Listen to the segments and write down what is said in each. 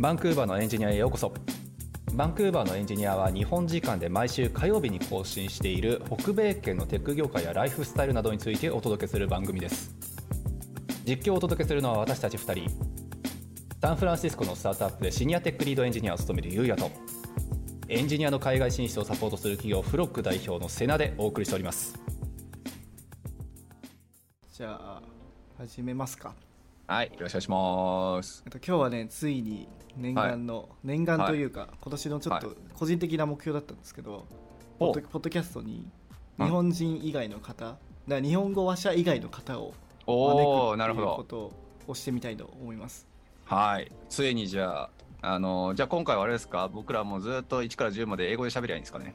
バンクーバーのエンジニアへようこそ。バンクーバーのエンジニアは日本時間で毎週火曜日に更新している北米圏のテック業界やライフスタイルなどについてお届けする番組です。実況をお届けするのは私たち2人。サンフランシスコのスタートアップでシニアテックリードエンジニアを務めるゆうやとエンジニアの海外進出をサポートする企業フロック代表のセナでお送りしております。じゃあ始めますか。はいよろしくお願いします。えっと今日はねついに念願の、念願というか、今年のちょっと個人的な目標だったんですけど、ポッドポッドキャストに日本人以外の方、だから日本語話者以外の方をおおなるほ招くっていうこどとをしてみたいと思います。はい。ついにじゃああのじゃあ今回はあれですか？僕らもずっと1から10まで英語で喋りゃいいんですかね？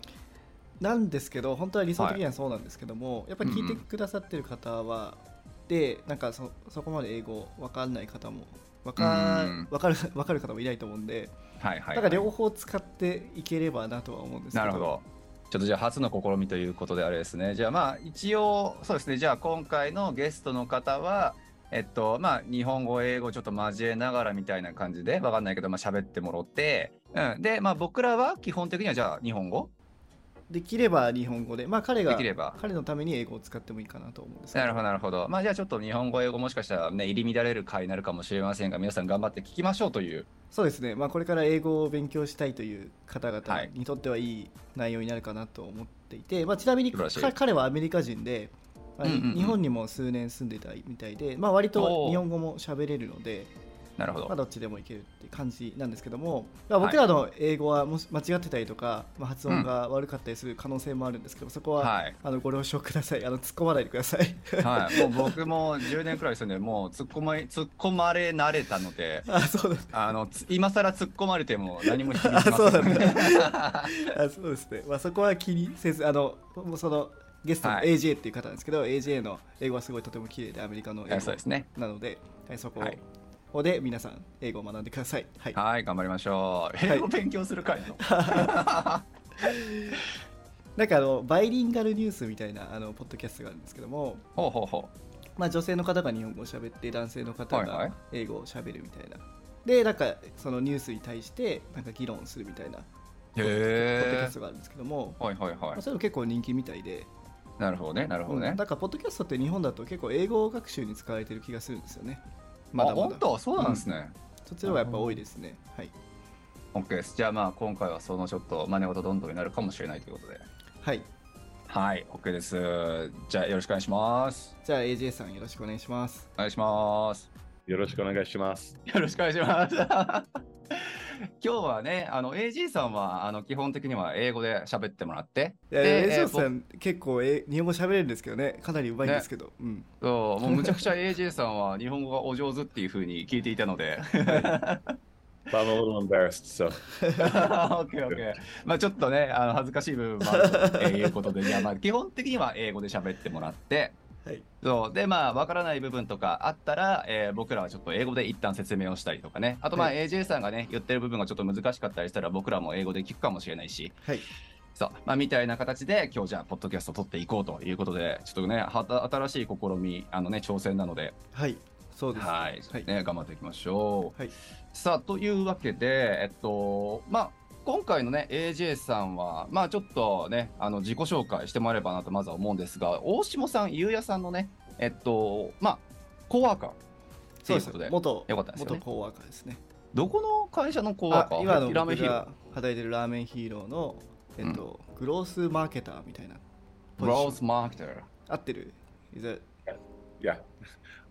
なんですけど本当は理想的にはそうなんですけども、やっぱり聞いてくださってる方は、でなんかそそこまで英語わかんない方もわか,、うんわかる わかる方もいないと思うんで、はいはい、だから両方使っていければなとは思うんですけどなるほど。ちょっとじゃあ初の試みということであれですね。じゃあまあ一応そうですね。じゃあ今回のゲストの方はえっとまあ日本語英語ちょっと交えながらみたいな感じでわかんないけどまあ喋ってもらって、うん、でまあ僕らは基本的にはじゃあ日本語できれば日本語で、まあ、彼ができれば。彼のために英語を使ってもいいかなと思うんですけなるほどなるほど。まあじゃあちょっと日本語英語もしかしたらね入り乱れる回になるかもしれませんが皆さん頑張って聞きましょうという。そうですね、まあ、これから英語を勉強したいという方々はい。にとってはいい内容になるかなと思っていて、まあ、ちなみに彼はアメリカ人で、まあうんうん。うん日本にも数年住んでたみたいで、まあ、割と日本語も喋れるので、なるほど。まあ、どっちでもいけるっていう感じなんですけども、まあ、僕らの英語はもし間違ってたりとか、まあ、発音が悪かったりする可能性もあるんですけど、そこは、はい。あのご了承ください。あの突っ込まないでください。はい。もう僕も10年くらい住んでもう突っ込ま突っ込まれ慣れたので。あそうだ。あのつ今更突っ込まれても何も響きまあせん。そうなんだ。あそうですね、まあ、そこは気にせずあのもうそのゲストのはい。AJ っていう方なんですけど、AJ の英語はすごいとても綺麗でアメリカの英語なので、はい、そこはいで皆さん英語を学んでください。はい、はい、頑張りましょう。い英語勉強する会の。なんかあのバイリンガルニュースみたいなあのポッドキャストがあるんですけども、ほうほうほまあ、女性の方が日本語を喋って男性の方はいはいが英語を喋るみたいな。でなんかそのニュースに対してなんか議論するみたいなう。ポッドキャへストがあるんですけども、え。はいはいはまあ、それも結構人気みたいで、い。なるほどね、なるほどねうん。だからポッドキャストって日本だと結構英語学習に使われてる気がするんですよね。あ、まだまだ本当？そうなんですね。そっちの方がやっぱ多いですね。はい。OK です。じゃあまあ今回はそのちょっと真似事どんどんになるかもしれないということで。はい。はい、OK です。じゃあよろしくお願いします。じゃあ AJ さんよろしくお願いします。お願いします。よろしくお願いします。よろしくお願いします。今日はね、あの AG さんはあの基本的には英語で喋ってもらって、いや、で AJ えーさん結構え日本語喋れるんですけどね、かなり上手いんですけど。うん。そうもうむちゃくちゃ AJ さんは日本語がお上手っていうふうに聞いていたので。I'm a little embarrassed, so. オッケーオッケーまあちょっとねあの恥ずかしい部分もあるということで。じゃあまあ基本的には英語で喋ってもらってはい。そうでまあわからない部分とかあったら、えー僕らはちょっと英語で一旦説明をしたりとかねあとまあは AJ さんがね言ってる部分がちょっと難しかったりしたら僕らも英語で聞くかもしれないしはい。そうまあみたいな形で今日じゃあポッドキャストを撮っていこうということでちょっとねはた新しい試みあのね挑戦なのではい。そうです。はい、はい。ね、頑張っていきましょう。はいさあ、というわけで、えっと、まあ、今回のね、AJ さんは、まあ、ちょっとね、あの、自己紹介してもらえればなと、まずは思うんですが、大下さん、ゆうやさんのね、えっと、まあ、コワーカー。とそうですいうことで、元、よかったですよね元コーワーカーですね。どこの会社のコワーカー？あ今のラーメンヒーロ僕が働いてるラーメンヒーローの、えっと、グロースマーケターみたいな。ー。グロースマーケター。合ってる？Is it- yeah.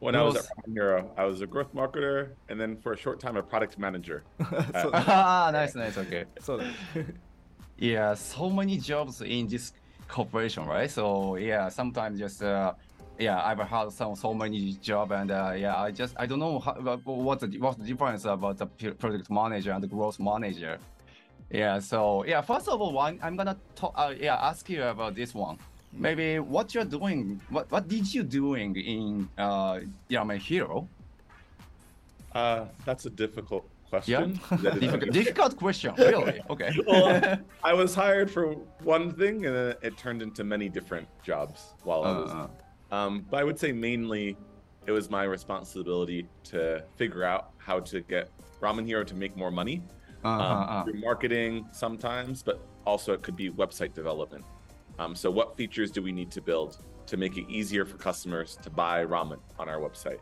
when I was at Ramen Hero, I was a growth marketer and then for a short time a product manager. so, uh, ah, nice, nice, okay. So, yeah, so many jobs in this corporation, right? So yeah, sometimes just uh, yeah, I've had some so many job and uh, yeah, I just I don't know how, what the what's the difference about the product manager and the growth manager. Yeah, so yeah, first of all, one I'm gonna talk. Uh, yeah, ask you about this one maybe what you're doing what what did you doing in uh Ramen Hero? Uh that's a difficult question. Yeah. difficult, difficult question really. Okay. Well, i was hired for one thing and then it turned into many different jobs while uh, i was uh-huh. um but i would say mainly it was my responsibility to figure out how to get ramen hero to make more money uh, um, uh-huh. through marketing sometimes but also it could be website development. Um, so, what features do we need to build to make it easier for customers to buy ramen on our website?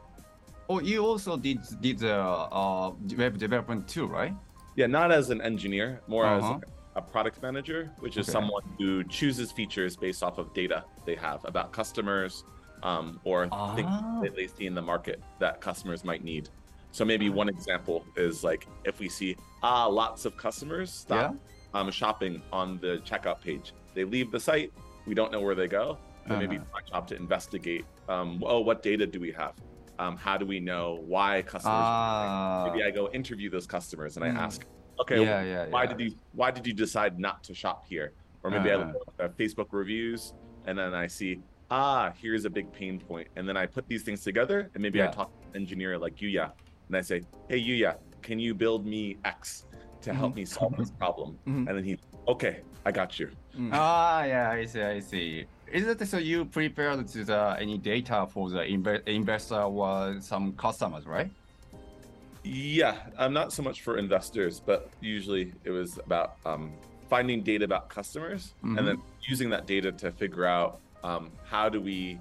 Oh, you also did did the uh, web development too, right? Yeah, not as an engineer, more Uh-huh. as a product manager, which is Okay. someone who chooses features based off of data they have about customers um, or things Ah. that they see in the market that customers might need. So maybe one example is like if we see ah lots of customers stop um, shopping on the checkout page, they leave the site, we don't know where they go. Maybe Uh-huh. our job to investigate. Um, oh, what data do we have? Um, how do we know why customers? Ah. maybe I go interview those customers and I Mm. ask, okay, Yeah, yeah, why yeah. did you why did you decide not to shop here? Or maybe I Uh-huh. look at uh, Facebook reviews and then I see, ah, here's a big pain point, and then I put these things together and maybe I talk to an engineer like Yuya and I say, hey Yuya, can you build me X to help me solve this problem? Mhm. And then he, okay, I got you. うん Ah, yeah, I see, I see. Is it so you prepared to the, any data for the inve- investor or some customers, right? Yeah, I'm not so much for investors, but usually it was about um, finding data about customers Mhm. and then using that data to figure out um, how do we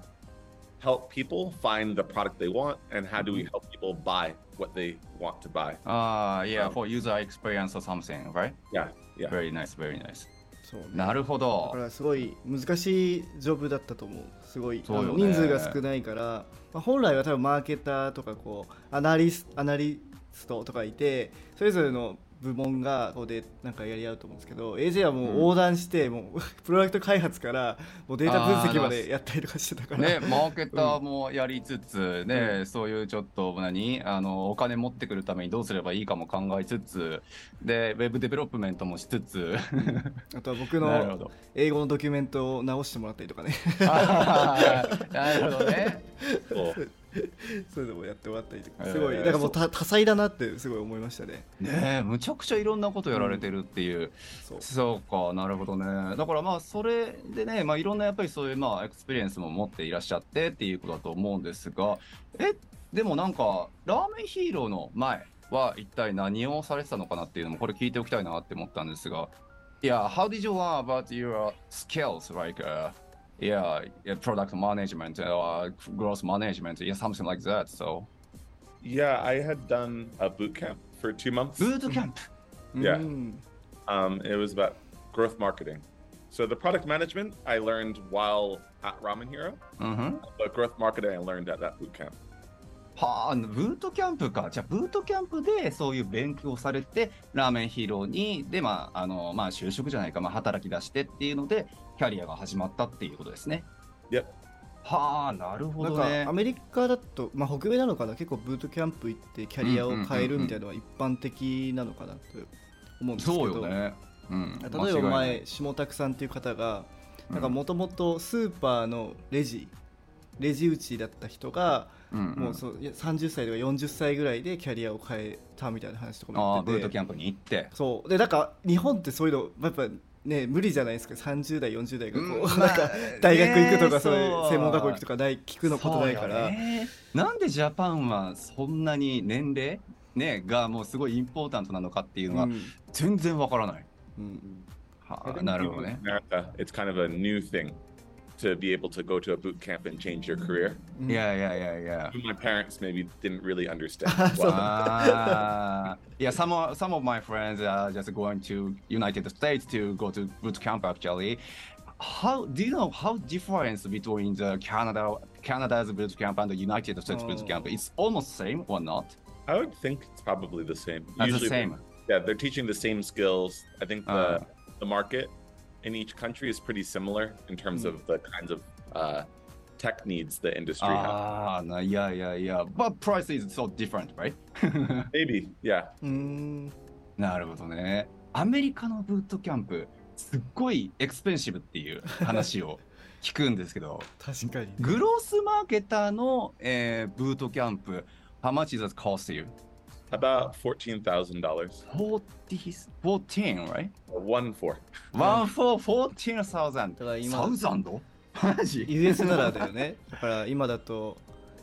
help people find the product they want and how do we help people buy what they want to buy. Ah, yeah, Um, for user experience or something, right? Yeah, yeah. Very nice, very nice. そうねなるほだどか。らすごい難しいジョブだったと思うすごい、ねあの人数が少ないから、まあ、本来は多分マーケターとかこうアナリスアナリストとかいてそれぞれの部門がこうでなんかやり合うと思うんですけど AJ はもう横断して、もうプロダクト開発からもうデータ分析までやったりとかしてたから。ね、マーケターもやりつつ、ね、そういうちょっと何あのお金持ってくるためにどうすればいいかも考えつつ、で、ウェブデベロップメントもしつつ、あとは僕の。英語のドキュメントを直してもらったりとかね。なるほどね。そういうのもやってもらったりとかえー。すごい、だからもう多多彩だなってすごい思いましたね。ねえむちゃくちゃいろんなことやられてるっていう、そう。そうかなるほどね。だからまあそれでね、まあ、いろんなやっぱりそういうまあエクスペリエンスも持っていらっしゃってっていうことだと思うんですがえでもなんかラーメンヒーローの前は一体何をされてたのかなっていうのもこれ聞いておきたいなって思ったんですが。いや how did you learn about your skills like、uh, yeah, yeah product management uh, or growth management, yeah, something like that. So, yeah, I had done a boot camp for two months. Boot mm-hmm. camp. Yeah. Mm. Um, it was about growth marketing. So the product management I learned while at Ramen Hero, mm-hmm. but growth marketing I learned at that boot camp. はあ、ブートキャンプか。じゃあ、ブートキャンプでそういう勉強をされて、ラーメンヒーローに、で、まあ、あの、まあ、就職じゃないか、まあ、働き出してっていうので、キャリアが始まったっていうことですね。Yep. はあ、なるほなんどねかア。メリカだと、まあ、北米なのかな？結構ブートキャンプ行ってキャリアを変えるみたいなのは一般的なのかなと思うんですけどそうよね。うん。例えば前下拓さんっていう方がなんかもともとスーパーのレジレジ打ちだった人がうんうん。もうそういや30歳とか40歳ぐらいでキャリアを変えたみたいな話とかああ、も言ってて。ブートキャンプに行って。そう。でなんか日本ってそういうのやっぱね無理じゃないですか。30代40代がこう、うん なんかまあ大学行くとか、ねそういう専門学校行くとかない聞くのことないから、ねなんでジャパンはそんなに年齢、ね、がもうすごいインポータントなのかっていうのがうん。全然わからない。うんはあ、なるほどね。It's kind of a new thing to be able to go to a boot camp and change your career. Mm. Yeah, yeah, yeah, yeah. My parents maybe didn't really understand. so, uh, yeah, some of, some of my friends are just going to United States to go to boot camp actually. How do you know how difference between the Canada Canada's boot camp and the United States oh. boot camp? Oh. It's almost same or not? I would think it's probably the same. That's Usually, the same. Yeah, they're teaching the same skills. I think the, uh, the market in each country is pretty similar in terms Mm. of the kinds of uh, tech needs the industry has. Ah, no, yeah, yeah, yeah. But price is so different, right? Maybe, yeah. うーんなるほどね。アメリカのブートキャンプ、すっごいエクスペンシブっていう話を聞くんですけど、確かにグロースマーケターの、えーブートキャンプ、How much does it cost you? About fourteen thousand dollars. 40 14, right? One four. One for 14,000. だから今サウザンドマジ US ならだよねだから今だと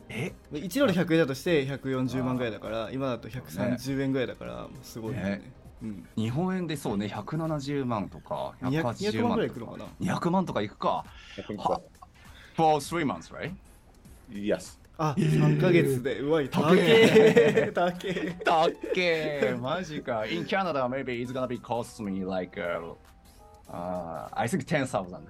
え？1ドル100円だとして140万ぐらいだから今だと130円ぐらいだからもうすごいよねねうん、日本円でそうね、170万とか、200 180 200万万ぐらいいくのかな？200万とかいくか。I think は so. For three months, right? Yes. あ3ヶ月でうわい高高え高えだっけマジか。In Canada, maybe it's gonna be cost me like, uh, uh, I think 10,000.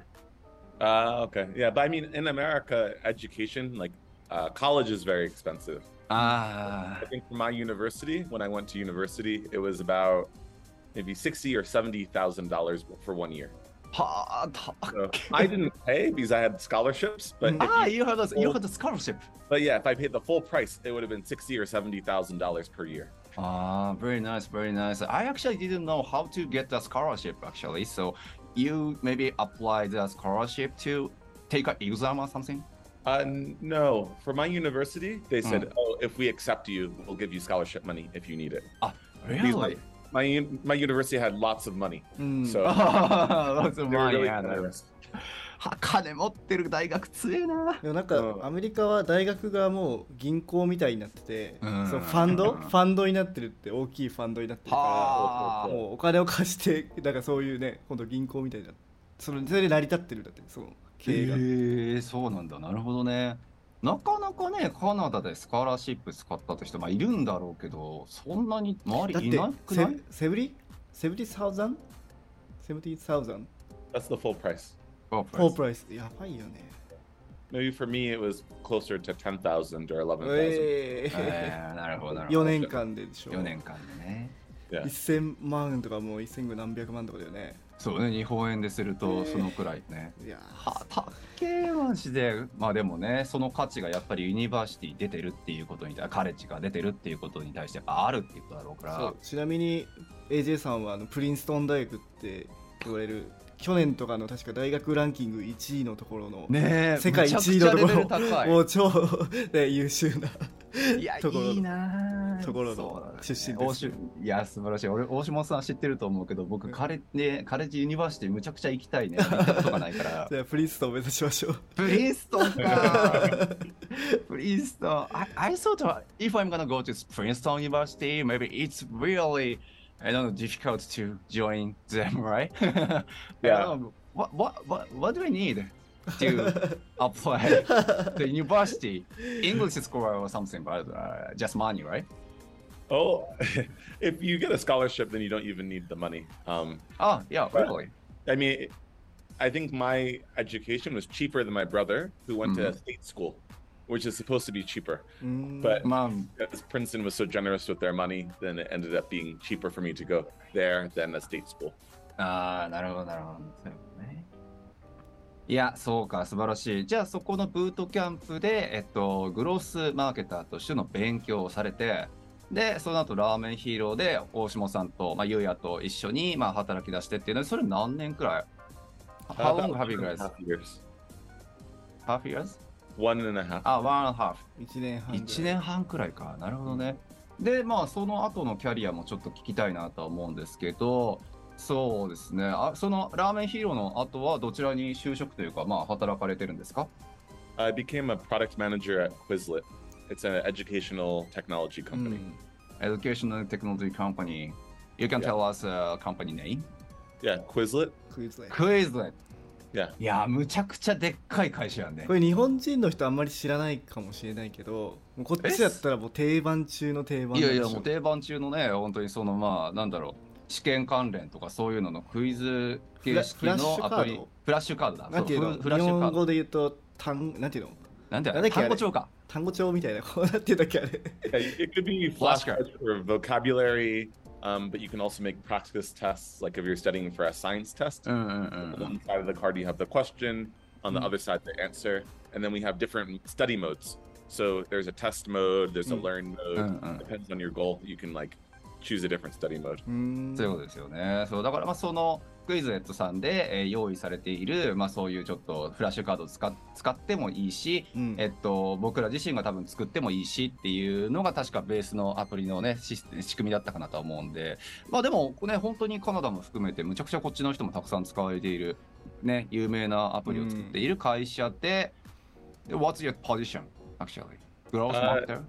Uh, okay. Yeah, but I mean, in America, education, like uh, college is very expensive. あ I think for my university, when I went to university, it was about maybe sixty or seventy thousand dollars for one year. I didn't pay because I had scholarships, but ah, you, you had a, you had the scholarship. But yeah, if I paid the full price, it would have been sixty or seventy thousand dollars per year. Ah, very nice, very nice. I actually didn't know how to get the scholarship actually. So you maybe apply the scholarship to take an exam or something. Uh, no, for my university, they said, mm. "Oh, if we accept you, we'll give you scholarship money if you need it." Ah, really? My my, un- my university had lots of money, うん、so Lots of money. really 金持ってる大学強えな。でもなんか、うんアメリカは大学がもう銀行みたいになってて、うんそうファンドうん ファンドになってるって大きいファンドになってるかはあらもうお金を貸してだからそういうね今度銀行みたいなそれそれで成り立ってるんだってその経営が、へえそうなんだ。なるほどね。なかなかね、カナダでスカラシップ使ったと人、まあ、いるんだろうけど、そんなに周りいなくてない？セセブリ？セブリサウザン？セブリサウザン？That's the full price. フォフォープライスやばいよね Maybe for me, it was closer to ten thousand or eleven thousand. ええー、なるほど、なるー、4ほど。年間ででしょ4年間でね。Yeah. 1000万とかもう1000何百万とかだよねそうね、日本円でするとそのくらいね。いやはたっけーマジで。まあでもね、その価値がやっぱりユニバーシティ出てるっていうことに対カレッジが出てるっていうことに対してやっぱあるっていうことだろうから。そうちなみに AJ さんはあのプリンストン大学って言われる去年とかの確か大学ランキング1位のところの、ねえ、世界一位のところもう超、ね、優秀ないや、ところのいいなあところの出身です大島いや、素晴らしい。俺、大島さん知ってると思うけど、僕、カレ,、ね、カレッジユニバーシティむちゃくちゃ行きたいね。行ったことがないから。じゃあプリンストンを目指しましょうプリンストンか。プリンストン。I, I thought if I'm gonna go to Princeton University, maybe it's really, I don't know, difficult to join them, right? Yeah. What, what, what, what do I need to apply to university? English scholar or something, but uh, just money, right? Oh, if you get a scholarship, then you don't even need the money. Um, Oh, yeah, Right. really. I mean, I think my education was cheaper than my brother, who went to Mhm. state school, which is supposed to be cheaper. うーん But まあ、 as Princeton was so generous with their money, then it ended up being cheaper for me to go there than a state school. ああ、なるほど、なるほど。そういうことね。 いや、そうか、素晴らしい。じゃあ、そこのブートキャンプで、えっと、グロースマーケターとしての勉強をされて、で、その後、ラーメンヒーローで、大下さんと、まあ、ゆうやと一緒に、まあ、働き出してっていうのは、それ何年くらい ?How long have you guys? half years? Half years? One and a half. あ、one and a half. 1年半ぐらい1年半くらいか。なるほどね。で、まあ、その後のキャリアもちょっと聞きたいなとは思うんですけど、そうですね。あそのラーメンヒーローの後はどちらに就職というか、まあ、働かれてるんですか I became a product manager at Quizlet. It's an educational technology う company. ん Educational Technology Company. You can tell us a company name? Yeah, Quizlet. クイズで Quizlet. Yeah. いや、むちゃくちゃでっかい会社やねこ。れ日本人の人あんまり知らないかもしれないけどもうこっちだったらもう定番中の定番いやいや、もう定番中のね、本当にその、まあ、なんだろう。試験関連とかそういうののクイズ形式フラッシュのアプリカード。フラッシュカードだ。なんていうのフフラッシュカード。日本語で言うと単なんていうのなんていうの単語帳か。単語帳みたいなこうなっていうんだっけあれ Yeah, it could be Flashcards. for vocabulary, um, but you can also make practice tests, like if you're studying for a science test. うんうんうん On うん。one side of the card, you have the question. On the Mm. other side, the answer. And then we have different study modes. So there's a test mode, there's a Mm. learn mode. Mm, mm. Depends on your goal. You can like choose a different study mode. そういうことですよね。そうだからまあそのクイズエットさんで、えー用意されている、まあ、そういうちょっとフラッシュカードを使っ使ってもいいし、うんえっと、僕ら自身が多分作ってもいいしっていうのが確かベースのアプリのねシス仕組みだったかなとは思うんでまあでもね本当にカナダも含めてむちゃくちゃこっちの人もたくさん使われているね有名なアプリを作っている会社で、で What's your position actually? growth Uh, marketer?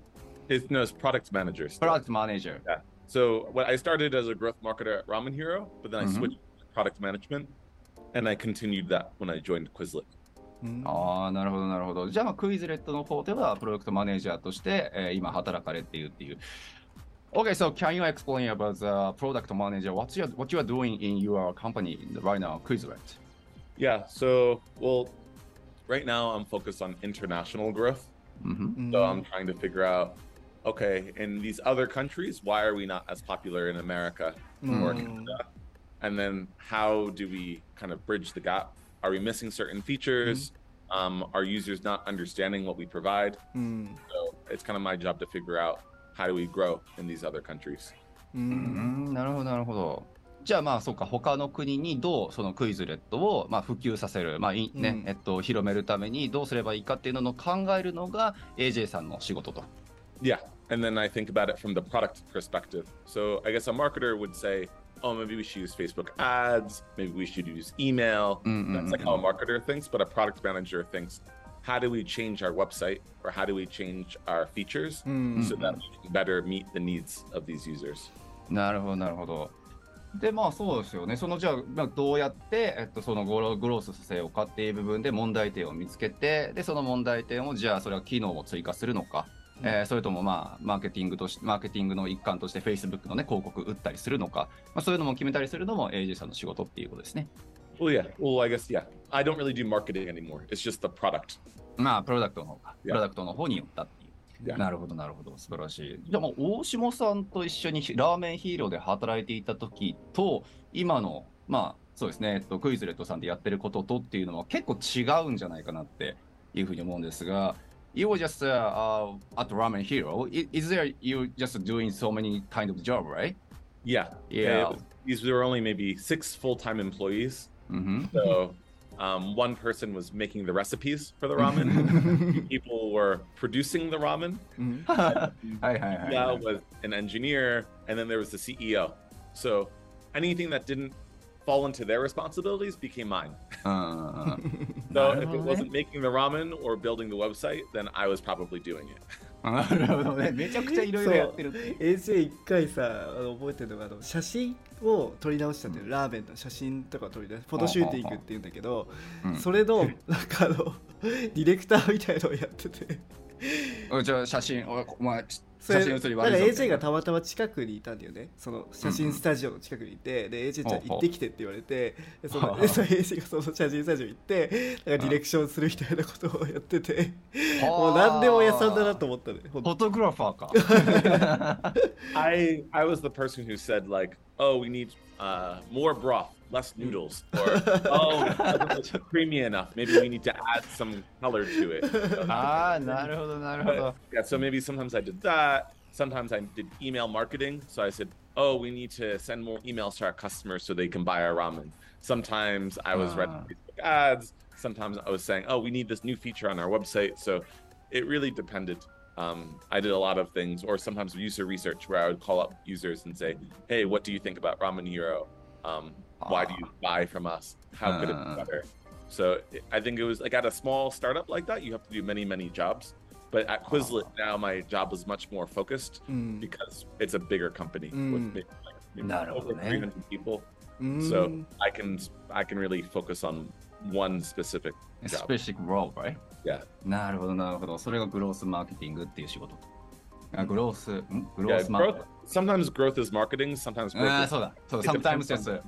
It's no, it's product manager. Product manager. So what I started as a growth marketer at Ramen Hero, but then I Mhm. switched to product management, and I continued that when I joined Quizlet. うんああ、なるほど、なるほど。じゃあ、まあ、クイズレットの方では、プロダクトマネージャーとして、えー今働かれているっていう。Okay, so can you explain about the product manager? What you what you are doing in your company right now, Quizlet? Yeah. So well, right now I'm focused on international growth. うんふんうん So I'm trying to figure out, okay, in these other countries, why are we not as popular in America? うん or Canada? And then how do we kind of bridge the gap? Are we missing certain features? Um, are users not understanding what we provide? うん、 So it's kind of my job to figure out how do we grow in these other countries. う、うんんなるほど、なるほど。じゃあまあそうか他の国にどうそのクイズレットをまあ普及させる、まあいねうんえっと、広めるためにどうすればいいかっていうのを考えるのが AJ さんの仕事と。 Yeah. And then I think about it from the product perspective. So I guess a marketer would say, oh, maybe we should use Facebook ads. Maybe we should use email. Mm, That's mm, like mm, how a marketer thinks. But a product manager thinks, how do we change our website or how do we change our features うん、 so that we can better meet the needs of these users? なるほど、なるほど。で、まあそうですよね。そのじゃあ、まあ、どうやって、えっと、そのグログロースさせようかっていう部分で問題点を見つけて、で、その問題点をじゃあそれは機能を追加するのか、うん えーそれともまあ、マーケティングとして、マーケティングの一環として Facebook のね、広告打ったりするのか、まあそういうのも決めたりするのも AJ さんの仕事っていうことですね。Well, yeah. Well, I guess, yeah. I don't really do marketing anymore. It's just the product. まあ、プロダクトの方か。プロダクトの方によったっていう。なるほど、なるほど。素晴らしい。じゃあもう、大下さんと一緒にラーメンヒーローで働いていた時と、今の、まあ、そうですね、えっと、クイズレットさんでやってることとっていうのは結構違うんじゃないかなっていうふうに思うんですが、you were just uh, at Ramen Hero. Is, there you just doing so many kind of job, right? Yeah, yeah. Was, these were only maybe six full-time employees, mm-hmm. so um, one person was making the recipes for the ramen. people were producing the ramen. Mm-hmm. was an engineer, and then there was the CEO. So anything that didn't fall into their responsibilities became mine. うんうんうん。So if ほ it wasn't making the ramen or building the website, then I was probably doing it. なるほどね。めちゃくちゃいろいろやってるっていう。AJ 一回さあの覚えてるのがあの写真を撮り直したんだよ、ラーメンの写真とか撮り出しフォトシューティングっていうんだけど、うんそれのなんかあのディレクターみたいのをやっててうん じゃあ写真、おお前、写真写り悪いぞ。AJ がたまたま近くにいたんだよね。その写真スタジオの近くにいて、で AJ ちゃん行ってきてって言われてでそのでその AJ がその写真スタジオ行ってなんかディレクションするみたいなことをやっててもう何でも屋さんだなと思ったねフォトグラファーか。I I was the person who said like, "Oh, we need uh, more broth, less mm. noodles, or oh, creamy enough. Maybe we need to add some color to it. ah, naruhodo, naruhodo. Yeah, so maybe sometimes I did that. Sometimes I did email marketing. So I said, oh, we need to send more emails to our customers so they can buy our ramen. Sometimes I was writing ah. Facebook ads. Sometimes I was saying, oh, we need this new feature on our website. So it really depended. Um, I did a lot of things, or sometimes user research where I would call up users and say, hey, what do you think about Ramen Hero? Um, why do you buy from us? How could it Ah. be better?" So it- I think it was like at a small startup like that, you have to do many, many jobs. But at Quizlet now, my job is much more focused うん、 because it's a bigger company with Mm. maybe, like, maybe Not over only. 300 people. うん So I can I can really focus on one specific job. スペシフィックロール、right? Yeah. なるほど、なるほど。それがグロースマーケティングっていう仕事。あグロース、んグロー Yeah, スマーケ growth. Sometimes growth is marketing. Sometimes あ growth あ、is そうだ。そう it だ。sometimes the company.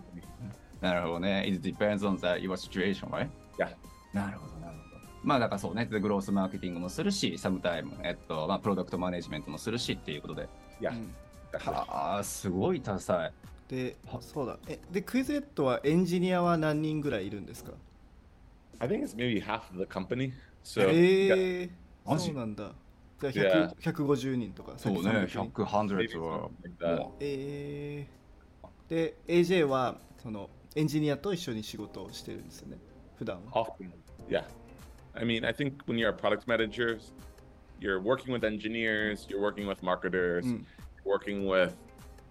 なるほどね。It depends on the your situation, right? Yeah. なるほど、なるほど。まあだからそうね、グロースマーケティングもするし、サムタイム、えっと、まあプロダクトマネジメントもするしっていうことで。Yeah. はあ、すごい多彩。でそうだえでクイズレットはエンジニアは何人ぐらいいるんですか I think it's maybe half of the company. So えー、そうなんだじゃあ Yeah. 100 150人とかそうね、100 300 100、100 maybe は like えー、で AJ はそのエンジニアと一緒に仕事をしてるんですよね普段は Often, yeah. I mean, I think when you're a product manager, you're working with engineers, you're working with marketers, Mm. you're working with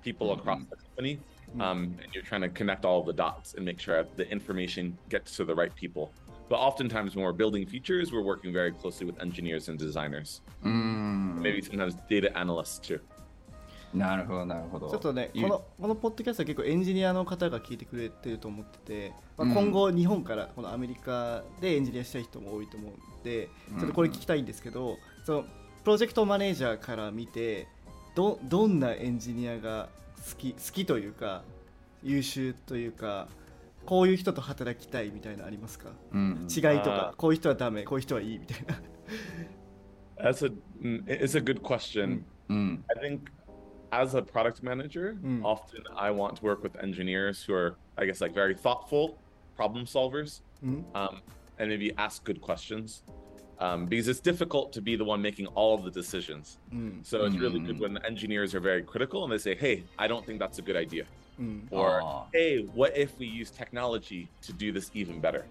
people across Mhm. the company, Mm. um, and you're trying to connect all the dots and make sure the information gets to the right people. But oftentimes when we're building features, we're working very closely with engineers and designers. うーん Maybe sometimes data analysts too. なるほどなるほどちょっとね、ゆこのこのポッドキャストは結構エンジニアの方が聞いてくれてると思ってて、まあ、うん今後、日本からこのアメリカでエンジニアしたい人も多いと思うんで、ちょっとこれ聞きたいんですけど、そのプロジェクトマネージャーから見てど、どんなエンジニアが好き好きというか、優秀というか、こういう人と働きたいみたいなのありますかうん違いとかあ、こういう人はダメ、こういう人はいいみたいな。 That's a mm, it's a good question. うん、 I think as a product manager, Mm. often I want to work with engineers who are, I guess, like very thoughtful problem solvers, うん、 um, and maybe ask good questions. Um, because it's difficult to be the one making all of the decisions. うん、 So it's really good Mm. when engineers are very critical and they say, "Hey, I don't think that's a good idea," mm. or Aww. hey, what if we use technology to do this even better?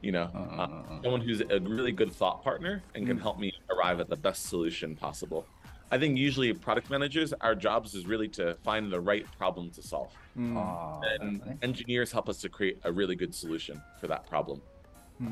You know, uh, someone who's a really good thought partner and can mm. help me arrive at the best solution possible. I think usually product managers, our jobs is really to find the right problem to solve. Mm. and engineers help us to create a really good solution for that problem.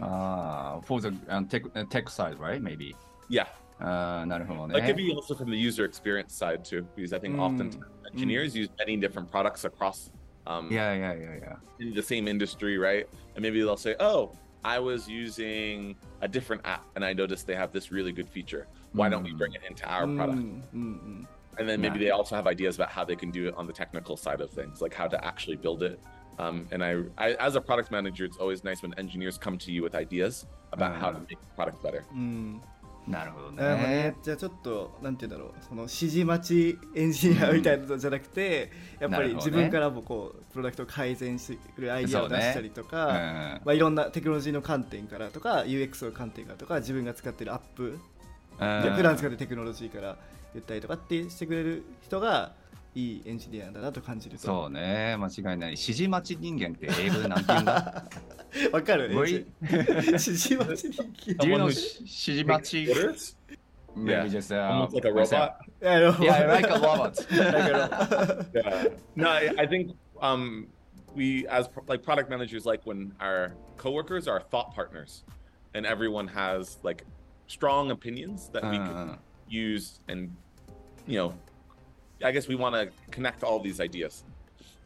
Ah, for the uh, tech, uh, tech side, right? Maybe. Yeah, あーなるほどね That could be also from the user experience side too, because I think Mm. often engineers use many different products across um, いやいやいやいや in the same industry, right? And maybe they'll say, "Oh, I was using a different app, and I noticed they have this really good feature. Why don't we bring it into our うん product?" うんうん、 And then maybe Nah. they also have ideas about how they can do it on the technical side of things, like how to actually build it. Um, and I, I, as a product manager, it's always nice when engineers come to you with ideas about how to Mm. make the product better. うん。 なるほどね。ね、じゃあちょっとなんて言うんだろうその指示待ちエンジニアみたいなのじゃなくて、やっぱり自分からもこうプロダクトを改善するアイディアを出したりとか、うんまあ、いろんなテクノロジーの観点からとか UX の観点からとか自分が使ってるアップ、うん。で普段使ってるテクノロジーから言ったりとかってしてくれる人がいいエンジニアだなと感じるとそうね間違いない指示待ち人間って英語でなんて言うんだわかる Very- 指示待ち人 Do you know Someone who 指示待ち Orders? Maybe Yeah. just uh, Almost like a myself. robot. 間あの Yeah, like a robot. だから、 yeah. No, I, I think um, we, as pro- like product managers, like when our coworkers are thought partners, and everyone has like strong opinions that we Uh, can use, and you know, I guess we want to connect all these ideas,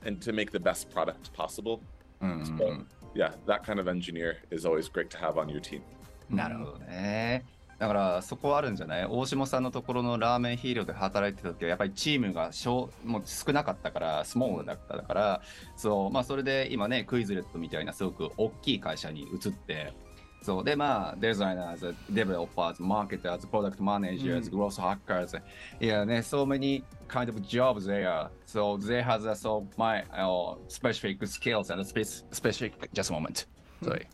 and to make the best product possible. うんうんうん So yeah, that kind of engineer is always great to have on your team. なるほどね。だからそこあるんじゃない大下さんのところのラーメンヒーローで働いてた時はやっぱりチームが少もう少なかったからスモールだったからそうまあそれで今ねクイズレットみたいなすごく大きい会社に移ってそう。で、まあ、designers, developers, marketers, product managers, growth hackers. Yeah, there's so many kind of jobs there. So they have uh, so my uh, specific skills and specific, just a moment. Hmm. Sorry.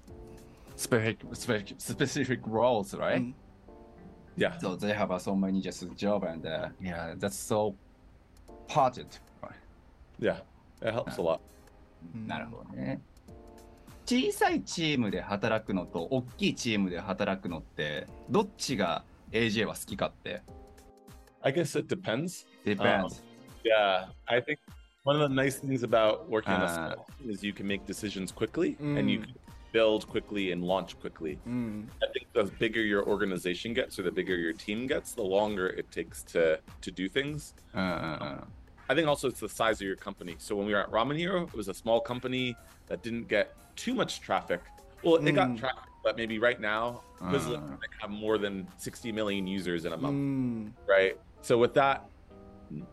Specific, specific, specific roles, right? Hmm. Yeah. So they have so many just job and uh, yeah, that's so parted. Right? Yeah, it helps a lot. Hmm. なるほどね。小さいチームで働くのと大きいチームで働くのってどっちが AJ は好きかって I guess it depends. depends. Yeah, I think one of the nice things about working in a Uh, small team is you can make decisions quickly Mm. and you can build quickly and launch quickly. うん、 I think the bigger your organization gets or the bigger your team gets, the longer it takes to to do things. うんうんうん。 I think also it's the size of your company. So when we were at Ramen Hero, it was a small company that didn't get too much traffic. Well, mm. it got hmm. traffic, but maybe right now because uh. I have more than 60 million users in a month, mm. right? So with that,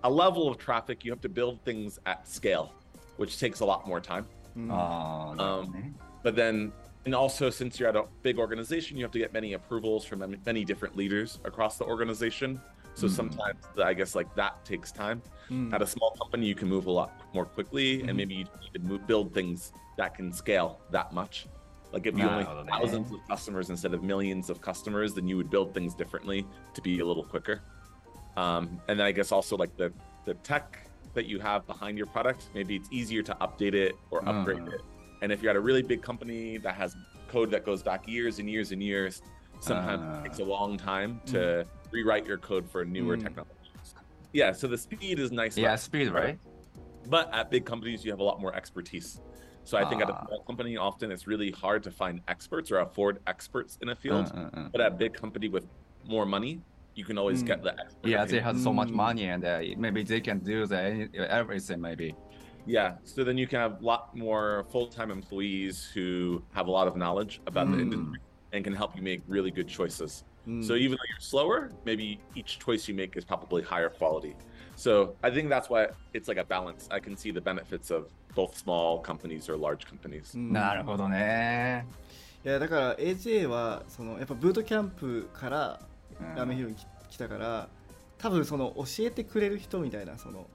a level of traffic, you have to build things at scale, which takes a lot more time. Mm. Um, but then, and also since you're at a big organization, you have to get many approvals from many different leaders across the organization. So Mm. sometimes I guess like that takes time. うん At a small company, you can move a lot more quickly, Mhm. and maybe you need to move, build things that can scale that much. Like if you only Wow, have man. thousands of customers instead of millions of customers, then you would build things differently to be a little quicker. Um, and then I guess also like the the tech that you have behind your product, maybe it's easier to update it or upgrade Uh. it. And if you're at a really big company that has code that goes back years and years and years, sometimes Uh. it takes a long time to rewrite your code for newer mm. technologies. Yeah, so the speed is nice. Yeah, speed, right? But at big companies, you have a lot more expertise. So I think at a ah. small company, often it's really hard to find experts or afford experts in a field. Uh, uh. But at a big company with more money, you can always mm. get hmm. the experts. Yeah, they have so much hmm. money, and uh, maybe they can do the, everything. Maybe. Yeah. So then you can have a lot more full-time employees who have a lot of knowledge about mm. the hmm. industry and can help you make really good choices. うん So even though you're slower, maybe each choice you make is probably higher quality. So I think that's why it's like a balance. I can see the benefits of both small companies or large companies. うんなるほどね。いやだから AJ はそのやっぱブートキャンプからうんラーメンヒルに来来たから多分その教えてくれる人みたいなその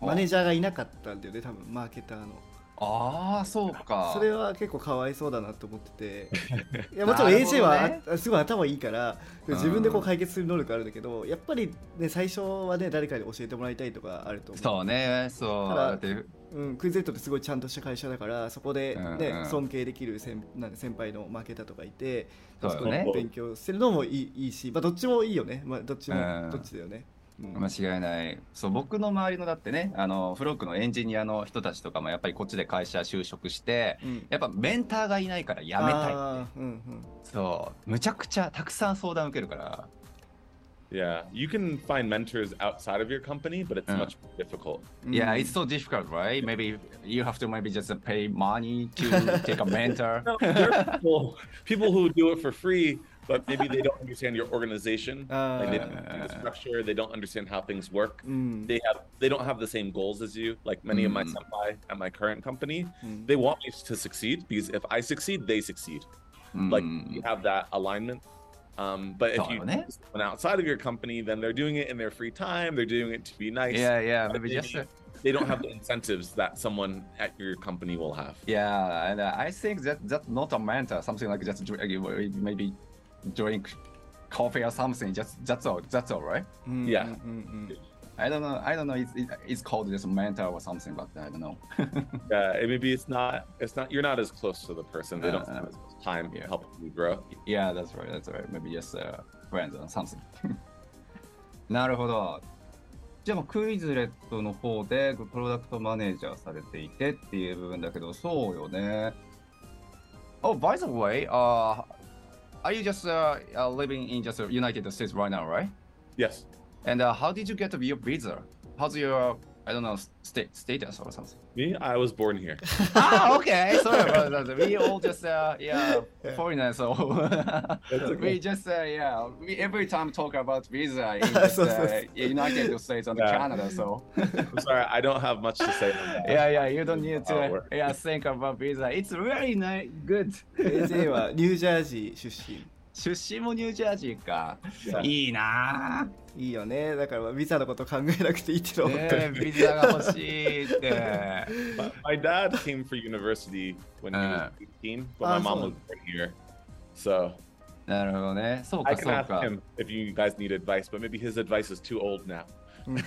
マネージャーがいなかったんだよね多分マーケターのああ、そうか。それは結構かわいそうだなと思ってて。いやもちろん AJ は、ね。あすごい頭いいから自分でこう解決する能力あるんだけどやっぱりね最初はね誰かに教えてもらいたいとかあると思う。そうね、そう。ただだって。うん、クイズレットってすごいちゃんとした会社だからそこで、ねうんうん。尊敬できる先なんで先輩のマーケターとかいてそね。勉強するのもいいいいし、まあ、どっちもいいよね、まあ、どっちも、うん。どっちだよね、うん間違いない。そう、僕の周りのだってね、あの、フロックのエンジニアの人たちとかもやっぱりこっちで会社就職して、うんやっぱメンターがいないから辞めたいって。うんうんそう、むちゃくちゃたくさん相談受けるから。Yeah. You can find mentors outside of your company, but it's much more difficult. うん Yeah, it's so difficult, right? Maybe you have to maybe just pay money to take a mentor. No, there are people, people who do it for free, but maybe they don't understand your organization uh, like they don't understand the uh. structure they don't understand how things work mm. they have they don't have the same goals as you like many mm. of my mm. senpai at my current company mm. they want me to succeed because if i succeed they succeed like mm. you have that alignment um, but if you went outside of your company, then they're doing it in their free time. They're doing it to be nice. Yeah, yeah. Maybe just they, they don't have the incentives that someone at your company will have. Yeah, and uh, I think that that's not a mentor. Something like that. Maybe drink coffee or something. Just that's all. That's all, right? Mm, yeah. Mm, mm, mm, I don't know. I don't know. It's it, it's called just mentor or something, but I don't know. yeah, maybe it's not. It's not. You're not as close to the person. They don't uh, have as much time yeah. helping you grow. Yeah, that's right. That's right. Maybe just uh, friends or something. なるほど。じゃあクイズレットの方でプロダクトマネージャーされていてっていう部分だけど、そうよね。Oh, by the way, uh, are you just uh, uh, living in just United States right now, right? Yes. And uh, how did you get your visa? How's your I don't know state status or something? Me, I was born here. ah, okay. Sorry about that. We all just uh, yeah Yeah. foreigners, so okay. we just uh, yeah we every time talk about visa in just, So- so- uh, United States and Yeah. Canada. So I'm sorry, I don't have much to say. On that. yeah, yeah, you don't need How it to works. yeah think about visa. It's really nice, good. AJ はニュージャージー出身 出身もニュージャージーか。 Yeah. いいなぁ。いいよねだからまあビザのこと考えなくていいってのは分かる、ねえ、ビザが欲しいって。 My, my dad came for university when he was Uh. 18, but Ah, my mom so- was born here. So なるほどね。そう I か、 can そう ask か。 him if you guys need advice, but maybe his advice is too old now.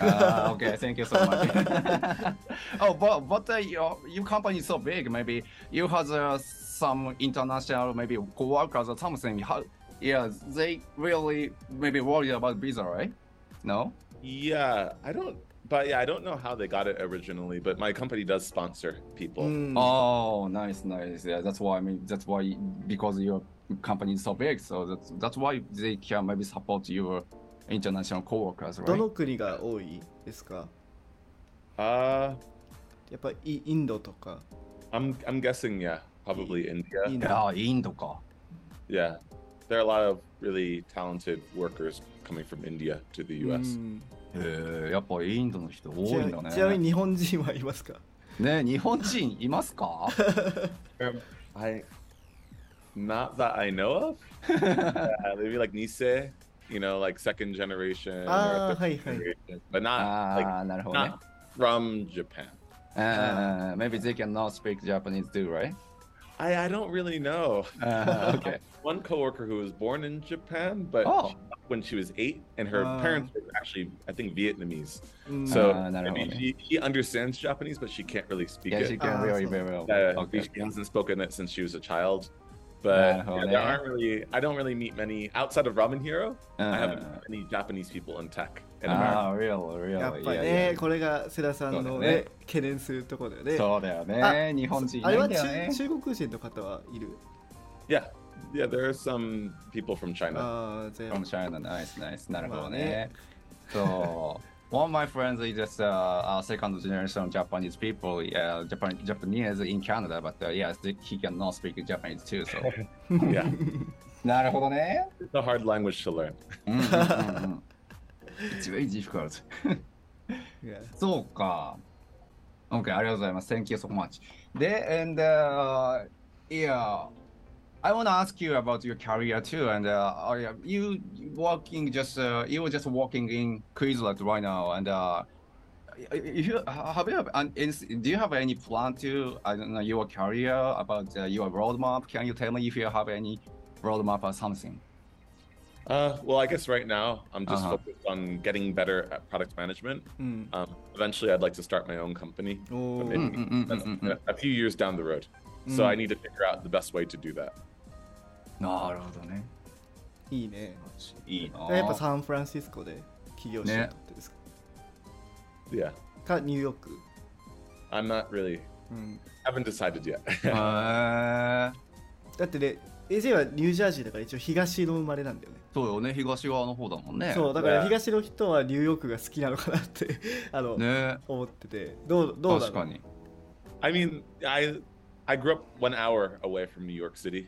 Ah, okay, thank you so much. oh, but but uh, your your company is so big. Maybe you have uh, some international maybe coworkers or something. How? Yeah, they really maybe worried about visa, right? No. Yeah, I don't. But yeah, I don't know how they got it originally, but my company does sponsor people. うん、 Oh, nice, nice. Yeah, that's why. I mean, that's why because your company is so big, so that's that's why they can maybe support your international coworkers, ど right? の国が多いですか Uh, やっぱイインドとか I'm I'm guessing yeah, probably India. インドああ、インドか。 Yeah, there are a lot of really talented workers coming from India to the う U.S. んへえ、やっぱインドの人多ちいんだね。なちなみに日本人はいますかね日本人いますか Um, I, not that I know of. uh, maybe like Nisei, you know, like second generation, Ah, or third hi, hi. generation, but not あ like あ、なるほどね not。from Japan. あー maybe they cannot speak Japanese too, right? I, I don't really know. Uh, okay. One coworker who was born in Japan, but oh. she, when she was eight, and her uh, parents were actually, I think, Vietnamese. So uh, she, she, understands Japanese, but she can't really speak yeah, it. She can't really, ah, well. she hasn't spoken it since she was a child. But Oh, yeah, there yeah. aren't really. I don't really meet many outside of Ramen Hero. I haven't Uh, met any Japanese people in tech in America. Ah, real, real. やっぱり yeah, ね yeah. これが世田さんのねそうだね懸念するところだよねそうだよね。あ日本人いあれはないんだよね中。中国人の方はいる Yeah, yeah. There are some people from China. ああじゃあ From China, nice, nice. なるほどまあねね。そう。 One of my friends is just uh, uh, second generation Japanese people, yeah, Japan, Japanese in Canada, but uh, yes, he cannot speak Japanese too, so. yeah, なるほどね。 it's a hard language to learn. うんうんうんうん。It's very difficult. いやそうか。OK、ありがとうございます。Thank you so much. で、and、uh, yeah, I want to ask you about your career too, and uh, you working just uh, you were just working in Quizlet right now, and uh, you, have you do you have any plan to I don't know your career about uh, your roadmap? Can you tell me if you have any roadmap or something? Uh, well, I guess right now I'm just uh-huh. focused on getting better at product management. Mm. Um, eventually, I'd like to start my own company. Mm, mm, mm, mm, mm a few years down the road. So I hmm. need to figure out the best way to do that. なるほどね。いいね。いいな。やっぱサンフランシスコで起業しよってですか、Yeah, かニューヨーク、I'm not really うん、haven't decided yet. だってね AJ はニュージャージーだから一応東の生まれなんだよね。そうよね、東側の方だもんね。そうだからね東の人はニューヨークが好きなのかなって あの、ね、思ってて。どうどうだろう？確かに。I mean, I I grew up one hour away from New York City,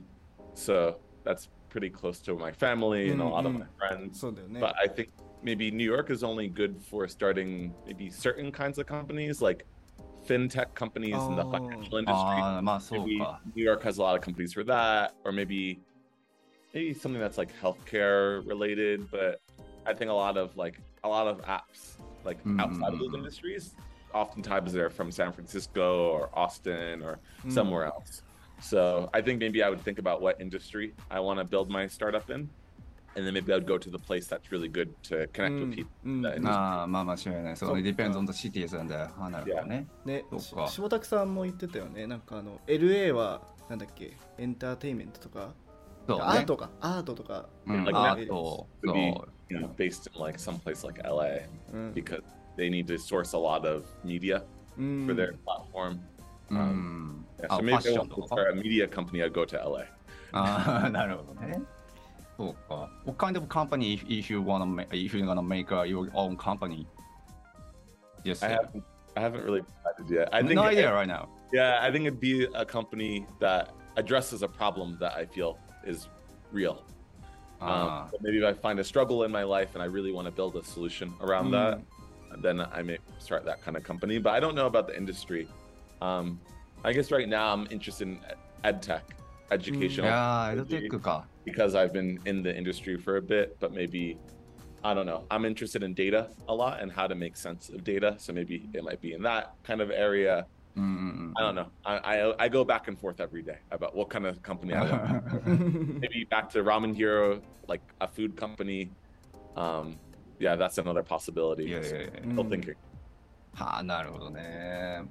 So that's pretty close to my family and mm-hmm. a mm, lot of mm. my friends. So but I think maybe New York is only good for starting maybe certain kinds of companies, like fintech companies oh. in the oh. financial ah, industry. Maybe New York has a lot of companies for that, or maybe maybe something that's like healthcare related. But I think a lot of like a lot of apps like mm. outside of mm, those industries, oftentimes they're from San Francisco or Austin or mm. somewhere else. So I think maybe I would think about what industry I want to build my startup in. And then maybe I would go to the place that's really good to connect Mm, with people. mm. in that industry. まあまあ間違いない。そうね、そっか depends on the cities and the あなるほどね。ねそうかし下拓さんも言ってたよねなんかあの LA はなんだっけエンターテインメントとか、そうね。アートかアートとか、うん、 Like ア that ート。 to そ be う。 you know, based in like some place like LA うん、 because they need to source a lot of media うん for their platform. うん。 Yeah, あ、 so ファ maybe ッ if シ I ョ want ン to とか start a media company, I'd go to LA. ああ、なるほどね。そうか。What kind of company if, if you wanna make, if you're gonna make uh, your own company? Yes. I haven't, I haven't really decided yet. I think, no idea right now. yeah, I think it'd be a company that addresses a problem that I feel is real. Um, あ but maybe if I find a struggle in my life and I really want to build a solution around that, then I may start that kind of company. But I don't know about the industry. Um, I guess right now I'm interested in ed tech, あ。い educational. やー、エドテックか。 because I've been in the industry for a bit, but maybe I don't know. I'm interested in data a lot and how to make sense of data. So maybe it might be in that kind of area. うんうんうん。 I don't know. I, I I go back and forth every day about what kind of company I want. maybe back to Ramen Hero, like a food company. Um, yeah, that's another possibility. いやい So やいや。 Still thinking. はあ、なるほどね。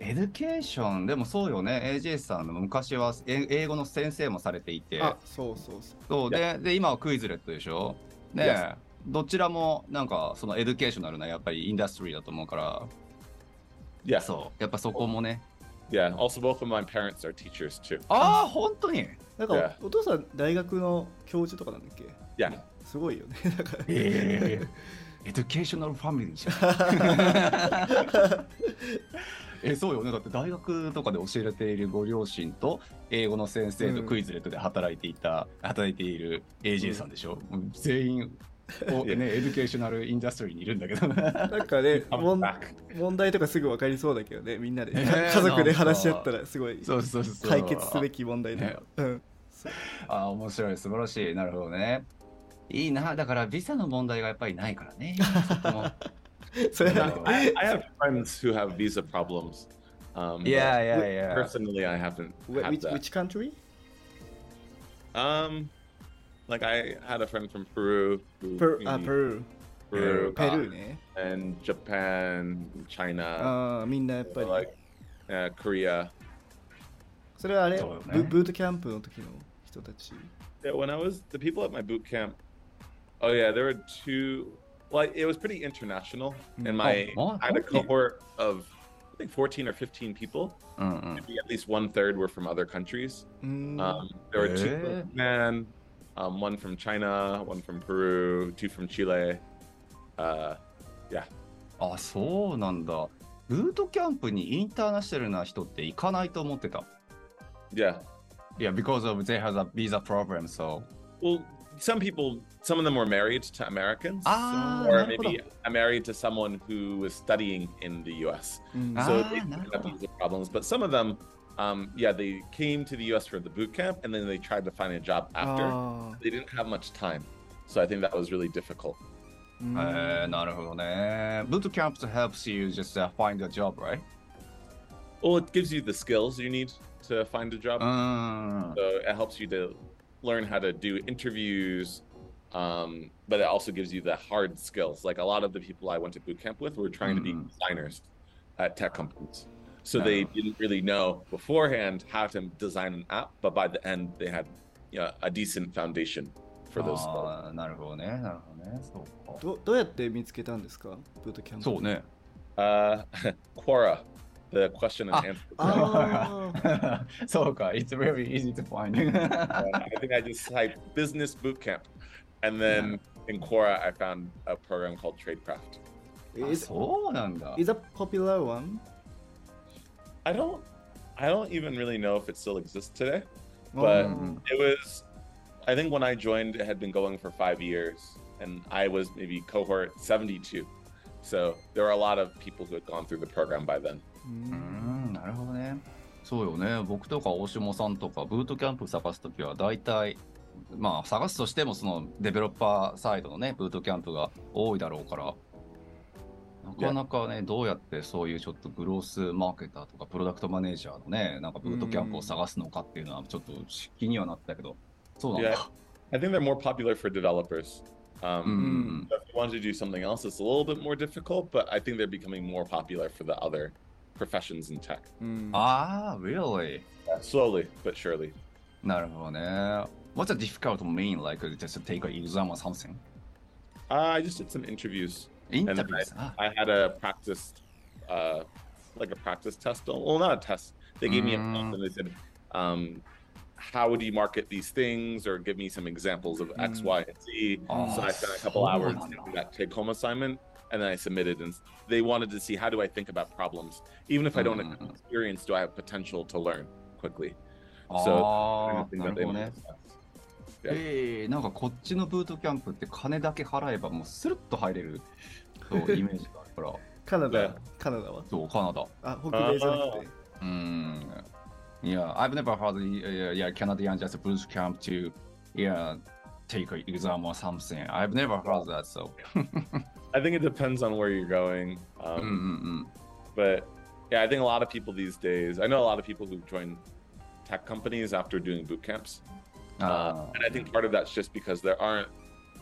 エデュケーション、でもそうよね。AJ さんの昔はえ英語の先生もされていて。あそうそうそうそうでで今はクイズレットでしょ？ね.どちらもなんかそのエデュケーショナルなやっぱりインダストリーだと思うから Yeah. そうやっぱそこもね Yeah. Also, both of my parents are teachers too. ああ本当に？なんか Yeah. おお父さん大学の教授とかなんだっけ？Yeah. すごいよね だからええエデュケーショナルファミリーじゃん えそうよね。だって大学とかで教えているご両親と英語の先生とうん。クイズレットで働いていた、働いている AJ さんでしょ、もう全員 エデュケーショナルインダストリーにいるんだけど。なんかね 問題とかすぐ分かりそうだけどね。みんなで、えー家族で話し合ったらすごい解決すべき問題とか、ね。うあ、面白い、素晴らしい。なるほどね。いいな、だからビザの問題がやっぱりないからね。so no, I, I, have friends who have visa problems. Um, yeah, yeah, yeah. Personally, I haven't. Which, which country? Um, like I had a friend from Peru. Who, per- uh, Peru. Peru. Peru. Um, eh? And Japan, China. Uh, I mean, uh, like uh, Korea. when I was the people at my boot camp. Oh yeah, there were two well, it was pretty international. And my oh, oh, I had a cohort of I think 14 or 15 people. Uh-uh. Maybe at least one third were from other countries. Mm. Um, there were two men: um, one from China, one from Peru, two from Chile. Uh, yeah. Ah, あ、そうなんだ。ブートキャンプにインターナショナルな人って行かないと思ってた。Yeah. Yeah, because of they have a visa problem, so. Well, some people, some of them were married to Americans, ah, or maybe married to someone who was studying in the U.S. Mm. So ah, they had these problems. But some of them, um, yeah, they came to the U.S. for the boot camp, and then they tried to find a job after. Oh. They didn't have much time, so I think that was really difficult. Mm. Boot なるほどね。Boot camp helps you just uh, find a job, right? Well, it gives you the skills you need to find a job. Uh. So it helps you to learn how to do interviews, um, but it also gives you the hard skills. Like a lot of the people I went to boot camp with were trying to be Mhm. designers at tech companies. So they Oh. didn't really know beforehand how to design an app, but by the end they had you know, a decent foundation for those skills. あーなるほどね。なるほどね。そうか。どどうやって見つけたんですかブートキャンプ。そうね。 Uh, Quora, the question and ah. answer. Oh. so it's very easy to find. I think I just typed business bootcamp, and then yeah. in Quora I found a program called Tradecraft. Is ah, is a popular one? I don't, I don't even really know if it still exists today, but oh. it was. I think when I joined, it had been going for five years, and I was maybe cohort seventy-two. So there were a lot of people who had gone through the program by then. ううんん、なるほどね。そうよね。僕とか大下さんとか、ブートキャンプ探すときは、大体、まあ、探すとしても、そのデベロッパーサイドのね、ブートキャンプが多いだろうから、なかなかね、どうやってそういうちょっとグロースマーケターとか、プロダクトマネージャーのね、なんかブートキャンプを探すのかっていうのは、ちょっと気にはなったけど、そうなんだ。Yeah. I think they're more popular for developers. う Um, ん so if you want to do something else, it's a little bit more difficult, but I think they're becoming more popular for the other professions in tech. うんああ、really? Slowly but surely. なるほどね。What's a difficult mean? Like just take a exam or something? Uh, I just did some interviews. イン And タ then ビューです。あ I had a practice, uh, like a practice test. Well, not a test. They gave me a prompt and they said, um, "How would you market these things?" or give me some examples of X, Mm. Y, and Z. Oh, so I spent a couple so hours long. doing that take-home assignment, and then I submitted. And they wanted to see how do I think about problems, even if I don't have Mm. experience. Do I have potential to learn quickly? あ So あ anything な that る they ほど want ね to。assess. えー、なんかこっちのブートキャンプって金だけ払えばもうスルッと入れるそうイメージがあるから、カナダね、カナダはそう、カナダ。あ、北米じゃなくて。うーん。Yeah, I've never heard, yeah, yeah, Canadian just boot camp to, yeah, take an exam or something. I've never heard that, so. I think it depends on where you're going. うんう Um, ん But yeah, I think a lot of people these days, I know a lot of people who join tech companies after doing boot camps. うん。あ Uh, and I think part of that's just because there aren't,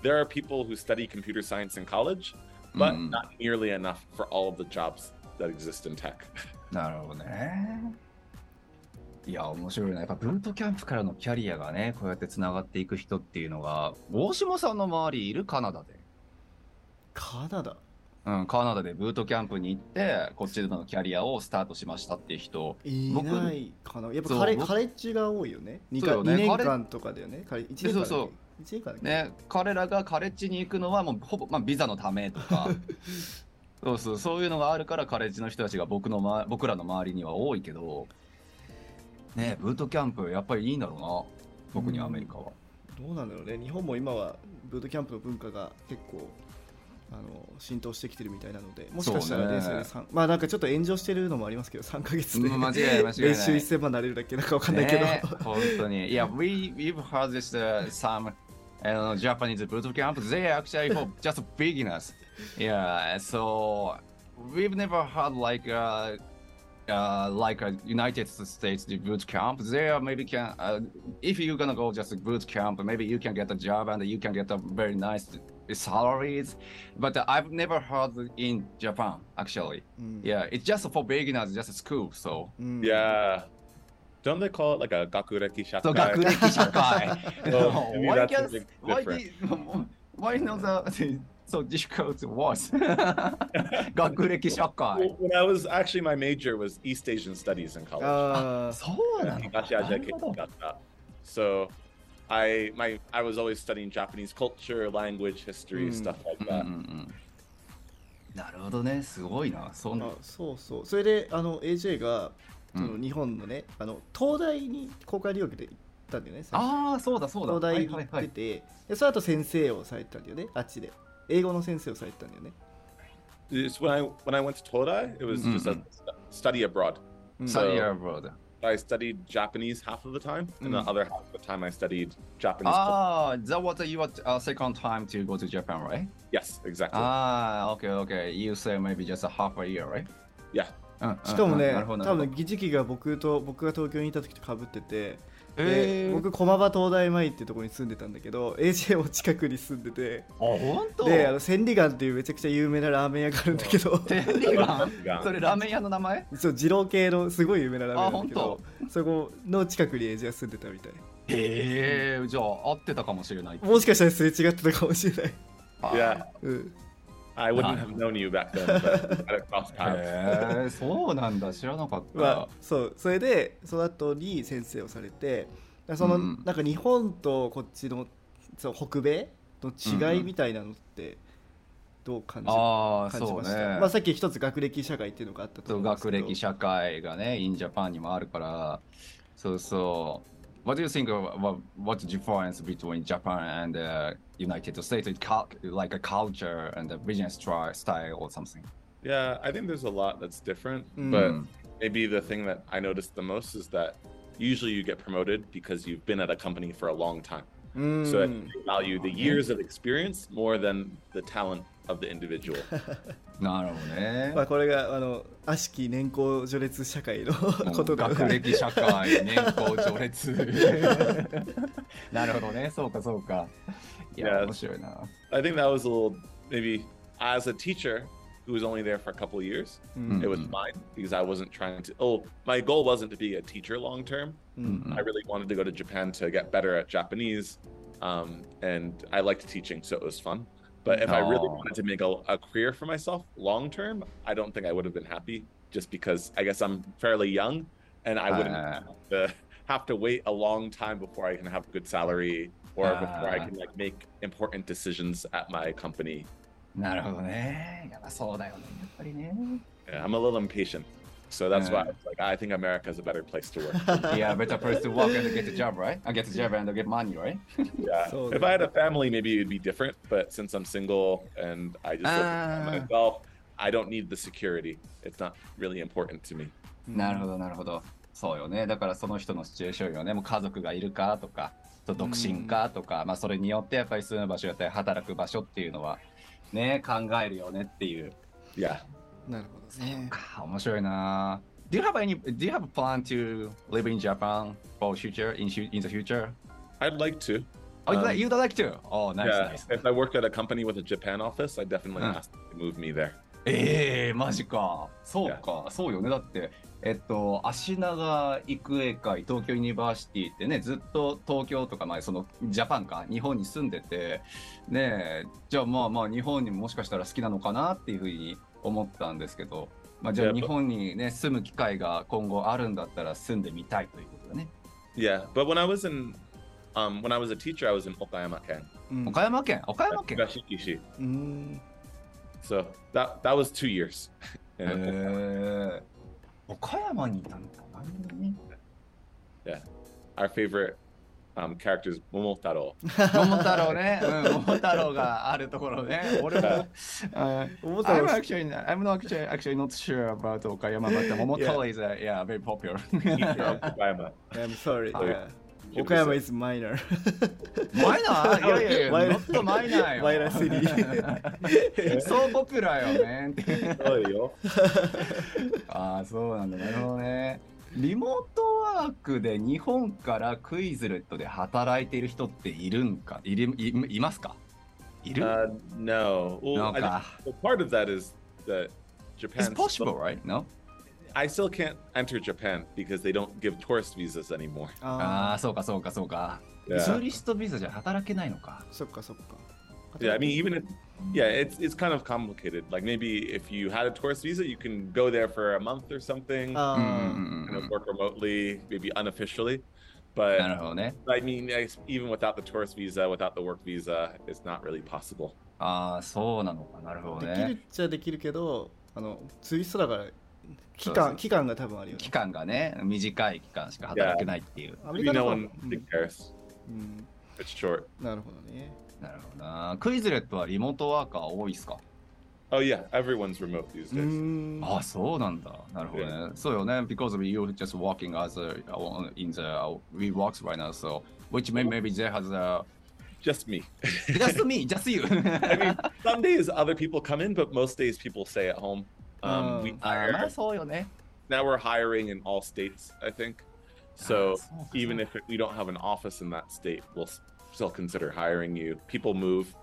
there are people who study computer science in college, but Mm. not nearly enough for all of the jobs that exist in tech. ーなるほどね。いや、面白いな。やっぱブートキャンプからのキャリアがね、こうやってつながっていく人っていうのが、大島さんの周りいるカナダで。 カナダ？うん、カナダでブートキャンプに行って、こっちでのキャリアをスタートしましたっていう人、い僕ないかな。やっぱカレ僕カレッジが多いよね。2, そうよね。年カレ間とかだよね。カレ1年間そうそうね、彼らがカレッジに行くのはもうほぼ、まあ、ビザのためとか。そうそうそういうのがあるからカレッジの人たちが僕の、ま、僕らの周りには多いけど。ねブートキャンプやっぱりいいんだろうな。特にアメリカは、どうなんだろうね。日本も今はブートキャンプの文化が結構あの浸透してきてるみたいなので、もしかしたらそうね電車で三まあなんかちょっと炎上してるのもありますけど、3ヶ月でうん間違い間違い練習1000万なれるだっけなんかわかんないけど。ね本当にいや we, we've heard this、uh, some uh, Japanese boot camp they actually for just beginners yeah so we've never had like uh, uh, like a United States boot camp, there maybe can uh, if you're gonna go just boot camp, maybe you can get a job and you can get a very nice salaries, but I've never heard in Japan actually. Mm. Yeah, it's just for beginners, just school. So mm. yeah. Don't they call it like a gakureki shakai? So gakureki shakai. So why I mean, why, why, did, why not the so difficult was gakureki shakai. When I was actually my major was East Asian Studies in college. Uh, so, so I my I was always studying Japanese culture, language, history, Mm. stuff like うんうんう that. んなるほどね、すごいな。そんなあそうそうそれであの AJ がそのうん日本のね、あの東大に公開留学で行ったんだよねああ、そうだそうだ。東大に行はいはいはいってて、でその後先生をされてたんだよねあっちで英語の先生をされてたんだよね It's when I when I went to Todai, it was just a Mhm. st- study abroad. うん Study So- abroad. I studied Japanese half of the time, and mm. the other half of the time I studied Japanese. Oh, culture. that was your uh, second time to go to Japan, right? Yes, exactly. Ah, okay, okay. You say maybe just a half a year, right? Yeah. しかもね、多分時期が僕と僕が東京にいた時とかぶってて、でえー、僕駒場東大前っていうところに住んでたんだけど AJ も近くに住んでて。あ、本当？であの千里眼っていうめちゃくちゃ有名なラーメン屋があるんだけど。天理ガンガンそれラーメン屋の名前？そう二郎系のすごい有名なラーメン屋なんだけあどそこの近くに AJ が住んでたみたい。へえ、じゃあ合ってたかもしれない。もしかしたらすれ違ってたかもしれない、あ Yeah. うん、I wouldn't have known you back then, but crossed paths. へえ、そうなんだ。知らなかった。まあそうそれでその後に先生をされてその、うんなんか日本とこっちのそう北米の違いみたいなのってどう感じ,、ああ、感じそうね。ました、まあ、さっき一つ学歴社会っていうのがあったとそう思うんですけど学歴社会がね、in Japan にもあるから、そうそう。What do you think of what, what's the difference between Japan and the United States? It cal- like a culture and a business style or something. Yeah, I think there's a lot that's different, Mm. but maybe the thing that I noticed the most is that usually you get promoted because you've been at a company for a long time. うーん So I they value the years of experience more than the talent of the individual. なるほどね。まあ、これがあの悪しき年功序列社会のことだ学歴社会、年功序列。なるほどね。そうかそうか。いや、 Yeah. 面白いな。 I think that was a little maybe as a teacher who was only there for a couple of years, うん、 it was Mhm. fine because I wasn't trying to. Oh, my goal wasn't to be a teacher long term. うん Mm. I really wanted to go to Japan to get better at Japanese, um, and I liked teaching, so it was fun. But if I really Oh. wanted to make a, a career for myself long term, I don't think I would have been happy. Just because I guess I'm fairly young, and I wouldn't Ah. have, to, have to wait a long time before I can have a good salary or before I Ah. can like make important decisions at my company. なるほどね。やっぱそうだよね。やっぱりね。 Yeah, I'm a little impatient, so that's why Ah. I was like I think America is a better place to work. Yeah, better place to work and get a job, right? I get a job and get money, right? Yeah. So if I had a family, maybe it'd be different. But since I'm single and I just live Ah. by myself, I don't need the security. It's not really important to me. なるほど、なるほど。そうよね。だからその人のシチュエーションよね。もう家族がいるかとか、そう独身かとか、まあそれによってやっぱり住む場所やったり働く場所っていうのはね、考えるよねっていう。 Yeah. なるほどねか面白いな。Do you have any, do you have a plan to live in Japan for future, in, in the future? I'd like to. Oh, you'd Um, like- you'd like to? Oh, nice, yeah. nice. If I worked at a company with a Japan office, I'd definitely Ah. ask them to move me there. ええマジか。そうか、そうよね。だって、えっと、足長育英会、東京ユニバーシティってね、ずっと東京とか、まあ、その、ジャパンか、日本に住んでて、ねえ、じゃあまあまあ、日本にももしかしたら好きなのかなっていうふうに思ったんですけど、まあ、じゃあ日本にね、住む機会が今後あるんだったら住んでみたいということだね。Yeah. But when I was in, um, when I was a teacher, I was in Okayama Ken. うん岡山県岡山県 Higashikishi. うーん So that that was two years. へ And え岡山にいたんだね。yeah, our favorite あのキャラクターズ桃太郎。桃太郎ね、うん、桃太郎があるところね。俺も。桃太郎。I'm, actually, I'm not actually, 岡山、いやいいや、もっとマイ。そうポピよね。ああ、そうなんだ。なるね。リモートワークで日本からクイズレットで働いている人っているんかいるいいますかいる Uh, no. Well, No, I, ka. well, part of that is that It's Japan's possible, right? No? I still can't enter Japan because they don't give tourist visas anymore. ああ、そうかそうかそうか。Yeah. ツーリストビザじゃ働けないのか。そっかそっか Yeah, I mean, even if, yeah, it's it's kind of complicated. Like maybe if you had a tourist visa, you can go there for a month or something, あうんうんーうんう kind ん of work remotely, maybe unofficially. なる But ほどね。 I mean, I- even without the tourist visa, without the work visa, it's not really possible. ああ、そうなのか。なるほどできるっね。ちゃできるけどあのツーリストだから期そうそう間期間が多分あるよね期間がね、短い期間しか働けないっていう。アメリ Maybe カ no の方 one really cares. うん、 It's short. なるほどね なるほどな。クイズレットはリモートワーカー多いですか Oh yeah, everyone's remote these days. Mm. Ah, so yeah. So then because we are just walking as a, in the WeWorks right now, so which may, maybe there has a just me. just me, just you. I mean, some days other people come in, but most days people stay at home. Um, mm. we ah, hire, now we're hiring in all states, I think. So ah, even if we don't have an office in that state, we'll still consider hiring you. People move,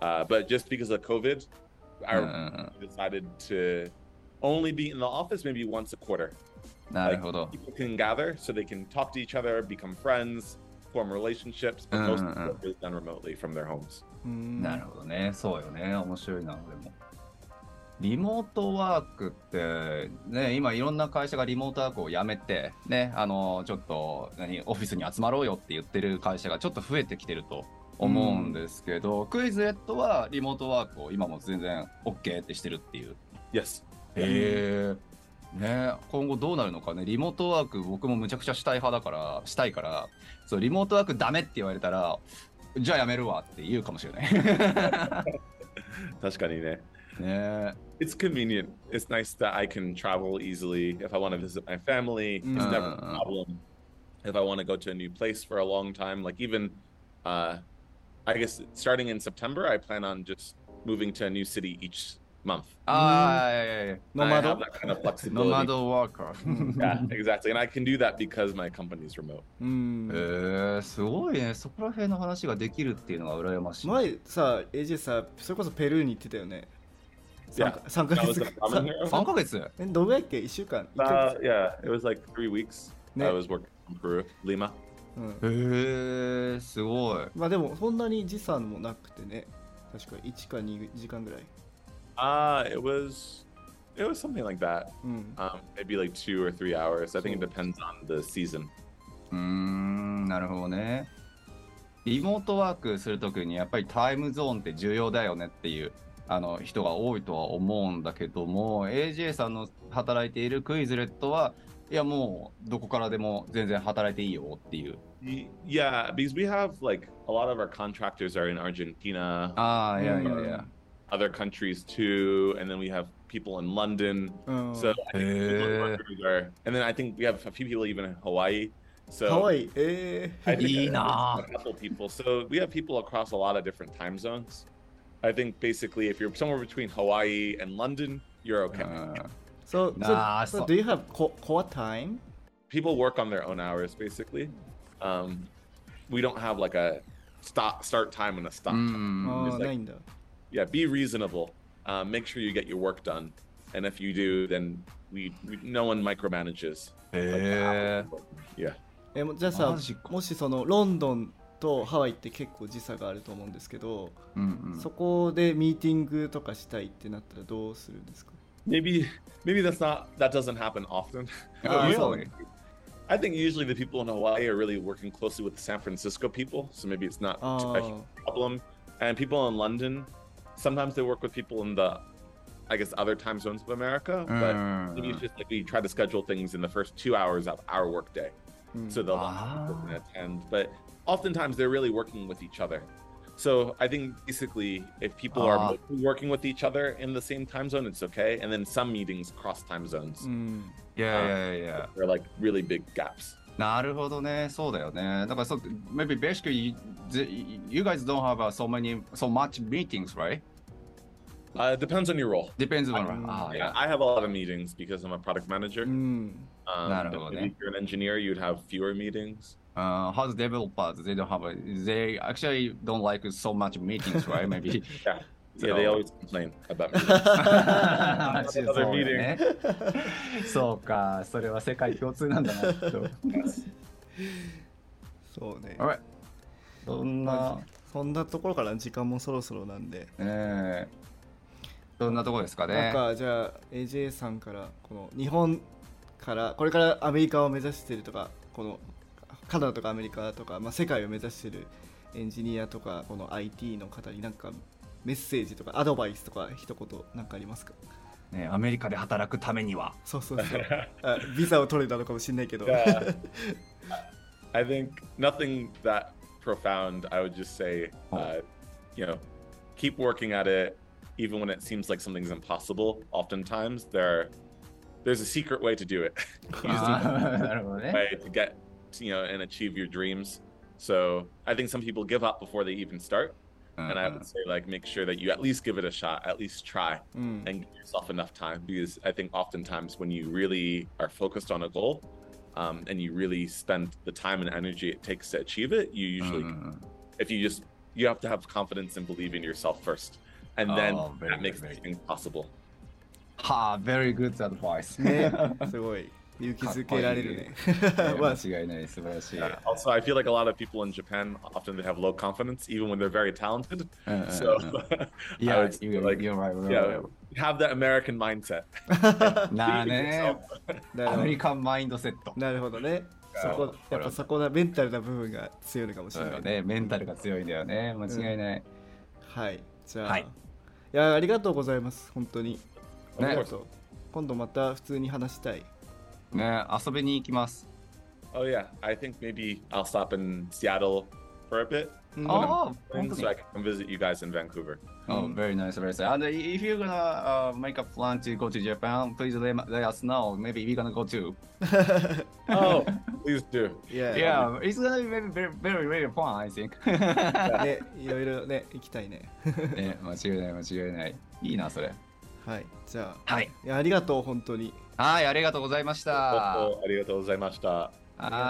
uh, but just because of COVID, うん our うん decided to only be in the office maybe once a quarter. うんなるほど。 People can gather so they can talk to each other, become friends, form relationships. But most Uh, uh, uh. people is done remotely from their homes. うんなるほどね。そうよね。面白いな、でも。 リモートワークって、ね、今いろんな会社がリモートワークをやめて、ね、あの、ちょっと、何、オフィスに集まろうよって言ってる会社がちょっと増えてきてると思うんですけど、クイズレットはリモートワークを今も全然 OK ってしてるっていう。Yes. へえ。ね、今後どうなるのかね、リモートワーク、僕もむちゃくちゃしたい派だから、したいから、そうリモートワークダメって言われたら、じゃあやめるわって言うかもしれない。Tashkani ね it's convenient. It's nice that I can travel easily if I want to visit my family. It's uh, never a uh. problem. If I want to go to a new place for a long time, like even, uh, I guess starting in September, I plan on just moving to a new city each month. Ah, uh, yeah, yeah, yeah. Nomado. that kind of flexibility. Nomado worker. yeah, exactly. And I can do that because my company is remote. Hmm. Eh, うん。えー、すごいね。そこら辺の話ができるっていうのが羨ましい。前さ、エジさ、それこそペルーに行ってたよね。Yeah. 3ヶ月 was a ramen hero. 3ヶ月えどうやっけ1週間 Uh, 月 yeah, it was like three weeks. I was working from Peru, Lima. うんへえー、すごい。まあでもそんなに時差もなくてね確か1か2時間ぐらい Uh, it was, it was something like that. うん、um, maybe like two or three hours. I think it depends on the season. うーん、なるほどね。リモートワークするときにやっぱりタイムゾーンって重要だよねっていうあの人が多いとは思うんだけども AJ さんの働いているクイズレットはいやもうどこからでも全然働いていいよっていう Yeah, because we have like a lot of our contractors are in Argentina, ああいやいやいや other countries too, and then we have people in London. うん、So I think remote Hey. workers are, and then I think we have a few people even in Hawaii. So かわいいえ I think いいな a couple people. So we have people across a lot of different time zones. I think basically if you're somewhere between Hawaii and London, you're う okay. んー、so, Nah, so, so so- do you have co- core time? people work on their own hours basically. Um, we don't have like a stop start time and a stop う time. んあ It's あ like- ないんだ Yeah, be reasonable. Uh, make sure you get your work done, and if you do, then we, we no one micromanages. へえ Yeah. えもじゃあさマジかもしそのロンドン とハワイって結構時差があると思うんですけど、うんうんそこでミーティングとかしたいってなったらどうするんですか Maybe maybe that's not that doesn't happen often. Ah, But really? I think usually the people in Hawaii are really working closely with the San Francisco people, so maybe it's not too- a あ huge problem. And people in London, sometimes they work with people in the, I guess, other time zones of America. But maybe it's just like we try to schedule things in the first two hours of our workday, あ、うん so they'll Ah. can attend. But oftentimes they're really working with each other. So I think basically, if people Ah. are mostly working with each other in the same time zone, it's okay. And then some meetings cross time zones. うんいやいやいや They're like really big gaps. なるほどね、そうだよね。だからそう、maybe basically you, you guys don't have uh, so many, so much meetings, right? Uh, it depends on your role. Depends on, Mm, ah, Yeah, yeah. I have a lot of meetings because I'm a product manager. うん Um, Not but all, maybe eh? if you're an engineer, you'd have fewer meetings. Uh, how's developers? They don't have, a, they actually don't like so much meetings, right? Maybe. Yeah, Yeah, they always complain about me. そうだね。そうか、それは世界共通なんだな、きっと。そうね Alright そんな、そんなところから時間もそろそろなんでえー、そんなところですかなんね。かじゃあ AJ さんからこの日本からこれからアメリカを目指してるとかこのカナダとかアメリカとか、まあ、世界を目指してるエンジニアとかこの IT の方になんかメッセージとかアドバイスとか一言なんかありますかね、アメリカで働くためには。そうそうそうあビザを取れたのかもしれないけど Yeah. I think nothing that profound. I would just say, uh, you know, keep working at it, even when it seems like something's impossible. Oftentimes, there, there's a secret way to do it. way to get you know and achieve your dreams. So I think some people give up before they even start. Uh-huh. And I would say like make sure that you at least give it a shot, at least try mm. and give yourself enough time because I think oftentimes when you really are focused on a goal um, and you really spend the time and energy it takes to achieve it, you usually uh-huh. if you just you have to have confidence and believe in yourself first. And oh, then very, that makes things possible. はあ、very good advice. ねすごい勇気づけられるねまあ間違いない、素晴らしい。Uh, also, I feel like a lot of people in Japan often they have low confidence, even when they're very talented. So, Yeah, you're, like, you're right. yeah, right. have that American mindset. なあね yourself.。なるほどアメリカンマインドセット。なるほどねそこやっぱそこだメンタルな部分が強いのかもしれないね。メンタルが強いんだよね。間違いない。はいじゃあ、はいい、やありがとうございます本当にね今度また普通に話したいね、遊びに行きます。Oh yeah, I think maybe I'll stop in Seattle for a bit. うんああ、本当 So に I。can come visit you guys in Vancouver. Oh, very nice, very nice. And if you're gonna uh, make a plan to go to Japan, please let, let us know. Maybe we're gonna go too. Oh, please do. いや Yeah, it's gonna be very, very, very, very fun, I think. ねいろいろね行きたいねね、間違いない、間違いない。いいな、それ。はいじゃあはい。いやありがとう本当にはい、ありがとうございました。はありがとうございました。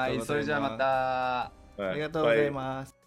い、それじゃあまた。ありがとうございます